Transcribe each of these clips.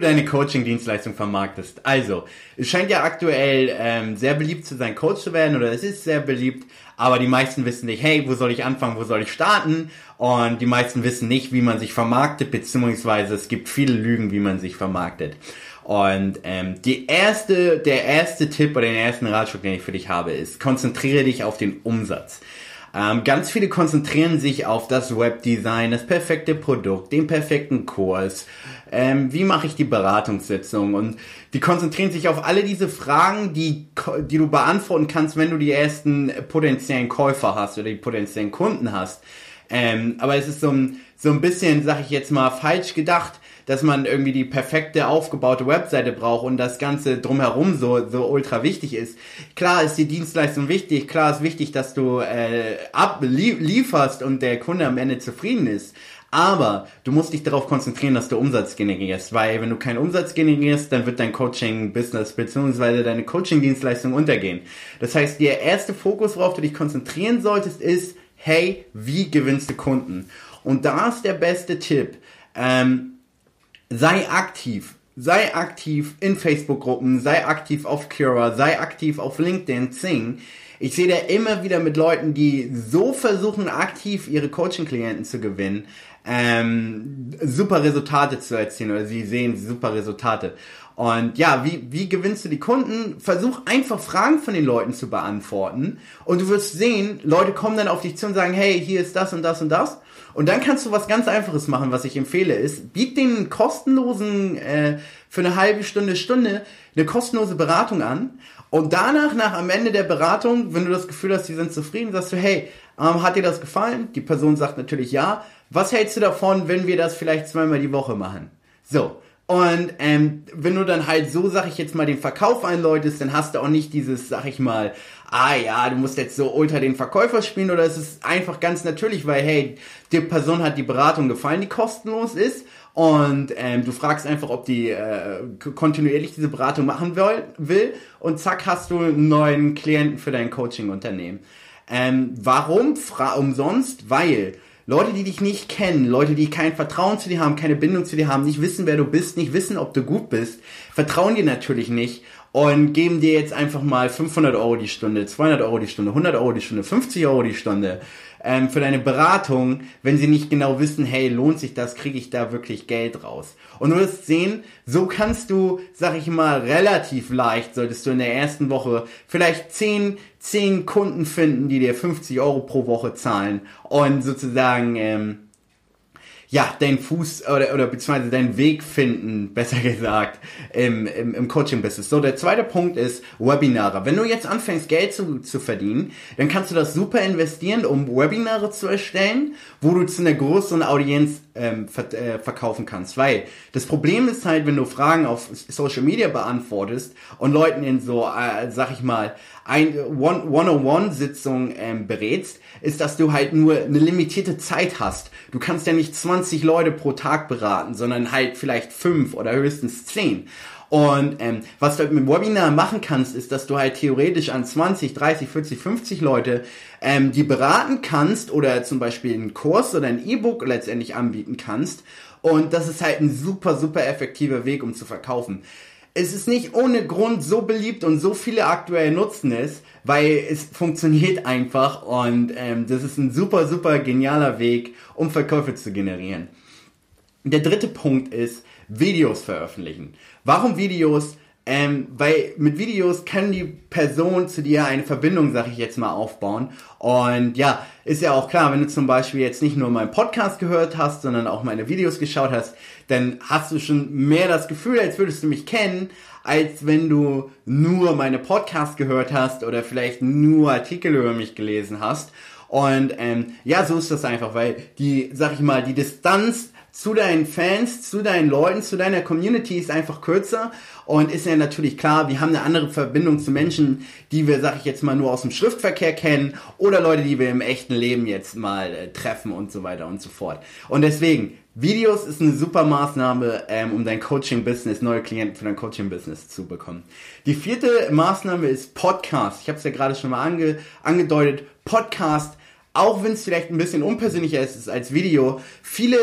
deine Coaching-Dienstleistung vermarktest. Also, es scheint ja aktuell ähm, sehr beliebt zu sein, Coach zu werden oder es ist sehr beliebt, aber die meisten wissen nicht, hey, wo soll ich anfangen, wo soll ich starten? Und die meisten wissen nicht, wie man sich vermarktet, beziehungsweise es gibt viele Lügen, wie man sich vermarktet. Und ähm, die erste, der erste Tipp oder den ersten Ratschlag, den ich für dich habe, ist, konzentriere dich auf den Umsatz. Ähm, ganz viele konzentrieren sich auf das Webdesign, das perfekte Produkt, den perfekten Kurs. Ähm, wie mache ich die Beratungssitzung? Und die konzentrieren sich auf alle diese Fragen, die, die du beantworten kannst, wenn du die ersten potenziellen Käufer hast oder die potenziellen Kunden hast. Ähm, aber es ist so ein, so ein bisschen, sag ich jetzt mal, falsch gedacht dass man irgendwie die perfekte aufgebaute Webseite braucht und das Ganze drumherum so, so ultra wichtig ist. Klar ist die Dienstleistung wichtig, klar ist wichtig, dass du äh, ablieferst und der Kunde am Ende zufrieden ist. Aber du musst dich darauf konzentrieren, dass du Umsatz generierst, weil wenn du keinen Umsatz generierst, dann wird dein Coaching-Business bzw. deine Coaching-Dienstleistung untergehen. Das heißt, der erste Fokus, worauf du dich konzentrieren solltest, ist, hey, wie gewinnst du Kunden? Und da ist der beste Tipp. Ähm, sei aktiv. Sei aktiv in Facebook-Gruppen, sei aktiv auf Cura, sei aktiv auf LinkedIn, Zing. Ich sehe da immer wieder mit Leuten, die so versuchen, aktiv ihre Coaching-Klienten zu gewinnen, ähm, super Resultate zu erzielen oder sie sehen super Resultate. Und ja, wie, wie gewinnst du die Kunden? Versuch einfach Fragen von den Leuten zu beantworten und du wirst sehen, Leute kommen dann auf dich zu und sagen, hey, hier ist das und das und das. Und dann kannst du was ganz Einfaches machen, was ich empfehle, ist, biet den kostenlosen, äh, für eine halbe Stunde, Stunde, eine kostenlose Beratung an. Und danach, nach am Ende der Beratung, wenn du das Gefühl hast, die sind zufrieden, sagst du, hey, ähm, hat dir das gefallen? Die Person sagt natürlich ja. Was hältst du davon, wenn wir das vielleicht zweimal die Woche machen? So. Und ähm, wenn du dann halt so, sag ich jetzt mal, den Verkauf einläutest, dann hast du auch nicht dieses, sag ich mal, ah ja, du musst jetzt so ultra den Verkäufer spielen oder es ist einfach ganz natürlich, weil hey, die Person hat die Beratung gefallen, die kostenlos ist und ähm, du fragst einfach, ob die äh, kontinuierlich diese Beratung machen will, will und zack hast du einen neuen Klienten für dein Coaching-Unternehmen. Ähm, warum? Fra umsonst? Weil Leute, die dich nicht kennen, Leute, die kein Vertrauen zu dir haben, keine Bindung zu dir haben, nicht wissen, wer du bist, nicht wissen, ob du gut bist, vertrauen dir natürlich nicht und geben dir jetzt einfach mal 500 Euro die Stunde, 200 Euro die Stunde, 100 Euro die Stunde, 50 Euro die Stunde ähm, für deine Beratung, wenn sie nicht genau wissen, hey, lohnt sich das, kriege ich da wirklich Geld raus. Und du wirst sehen, so kannst du, sag ich mal, relativ leicht, solltest du in der ersten Woche vielleicht 10, 10 Kunden finden, die dir 50 Euro pro Woche zahlen und sozusagen ähm, ja, deinen Fuß oder, oder beziehungsweise deinen Weg finden, besser gesagt, im, im, im Coaching-Business. So, der zweite Punkt ist Webinare. Wenn du jetzt anfängst, Geld zu, zu verdienen, dann kannst du das super investieren, um Webinare zu erstellen, wo du zu einer größeren Audienz ähm, äh, verkaufen kannst. Weil das Problem ist halt, wenn du Fragen auf Social Media beantwortest und Leuten in so, äh, sag ich mal, ein One-on-One-Sitzung ähm, berätst, ist, dass du halt nur eine limitierte Zeit hast. Du kannst ja nicht 20 Leute pro Tag beraten, sondern halt vielleicht fünf oder höchstens zehn. Und ähm, was du halt mit Webinar machen kannst, ist, dass du halt theoretisch an 20, 30, 40, 50 Leute ähm, die beraten kannst oder zum Beispiel einen Kurs oder ein E-Book letztendlich anbieten kannst. Und das ist halt ein super, super effektiver Weg, um zu verkaufen. Es ist nicht ohne Grund so beliebt und so viele aktuell nutzen es, weil es funktioniert einfach und ähm, das ist ein super, super genialer Weg, um Verkäufe zu generieren. Der dritte Punkt ist Videos veröffentlichen. Warum Videos? Ähm, weil mit Videos kann die Person zu dir eine Verbindung, sag ich jetzt mal, aufbauen. Und ja, ist ja auch klar, wenn du zum Beispiel jetzt nicht nur meinen Podcast gehört hast, sondern auch meine Videos geschaut hast, dann hast du schon mehr das Gefühl, als würdest du mich kennen, als wenn du nur meine Podcast gehört hast oder vielleicht nur Artikel über mich gelesen hast. Und ähm, ja, so ist das einfach, weil die, sag ich mal, die Distanz zu deinen Fans, zu deinen Leuten, zu deiner Community ist einfach kürzer und ist ja natürlich klar, wir haben eine andere Verbindung zu Menschen, die wir, sag ich jetzt mal, nur aus dem Schriftverkehr kennen oder Leute, die wir im echten Leben jetzt mal äh, treffen und so weiter und so fort. Und deswegen, Videos ist eine super Maßnahme, ähm, um dein Coaching-Business, neue Klienten für dein Coaching-Business zu bekommen. Die vierte Maßnahme ist Podcast. Ich habe es ja gerade schon mal ange angedeutet. Podcast auch wenn es vielleicht ein bisschen unpersönlicher ist als Video, viele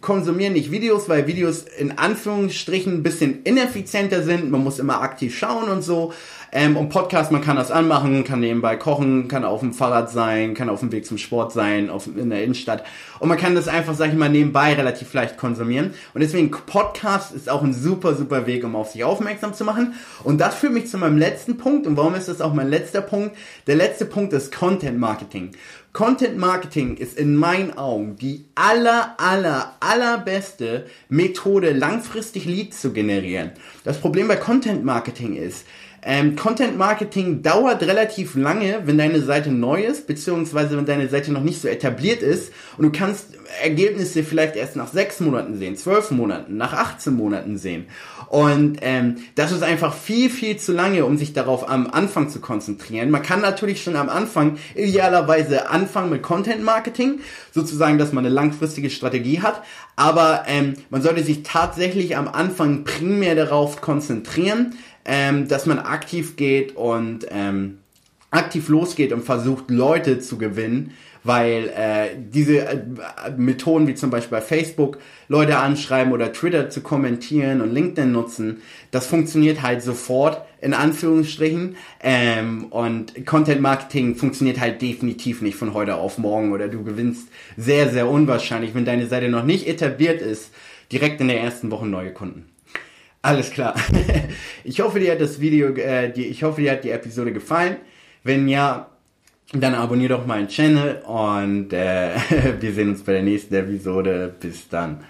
konsumieren nicht Videos, weil Videos in Anführungsstrichen ein bisschen ineffizienter sind. Man muss immer aktiv schauen und so. Ähm, und Podcast, man kann das anmachen, kann nebenbei kochen, kann auf dem Fahrrad sein, kann auf dem Weg zum Sport sein, auf, in der Innenstadt. Und man kann das einfach, sag ich mal, nebenbei relativ leicht konsumieren. Und deswegen Podcast ist auch ein super, super Weg, um auf sich aufmerksam zu machen. Und das führt mich zu meinem letzten Punkt. Und warum ist das auch mein letzter Punkt? Der letzte Punkt ist Content Marketing. Content Marketing ist in meinen Augen die aller, aller, allerbeste Methode, langfristig Leads zu generieren. Das Problem bei Content Marketing ist, ähm, Content Marketing dauert relativ lange, wenn deine Seite neu ist, beziehungsweise wenn deine Seite noch nicht so etabliert ist und du kannst Ergebnisse vielleicht erst nach sechs Monaten sehen, zwölf Monaten, nach 18 Monaten sehen. Und ähm, das ist einfach viel, viel zu lange, um sich darauf am Anfang zu konzentrieren. Man kann natürlich schon am Anfang idealerweise anfangen mit Content Marketing, sozusagen, dass man eine langfristige Strategie hat. Aber ähm, man sollte sich tatsächlich am Anfang primär darauf konzentrieren, ähm, dass man aktiv geht und ähm, aktiv losgeht und versucht, Leute zu gewinnen, weil äh, diese äh, Methoden wie zum Beispiel bei Facebook Leute anschreiben oder Twitter zu kommentieren und LinkedIn nutzen, das funktioniert halt sofort in Anführungsstrichen ähm, und Content Marketing funktioniert halt definitiv nicht von heute auf morgen oder du gewinnst sehr sehr unwahrscheinlich, wenn deine Seite noch nicht etabliert ist, direkt in der ersten Woche neue Kunden. Alles klar. Ich hoffe, dir hat das Video, äh, die, ich hoffe, dir hat die Episode gefallen. Wenn ja, dann abonnier doch meinen Channel und äh, wir sehen uns bei der nächsten Episode. Bis dann.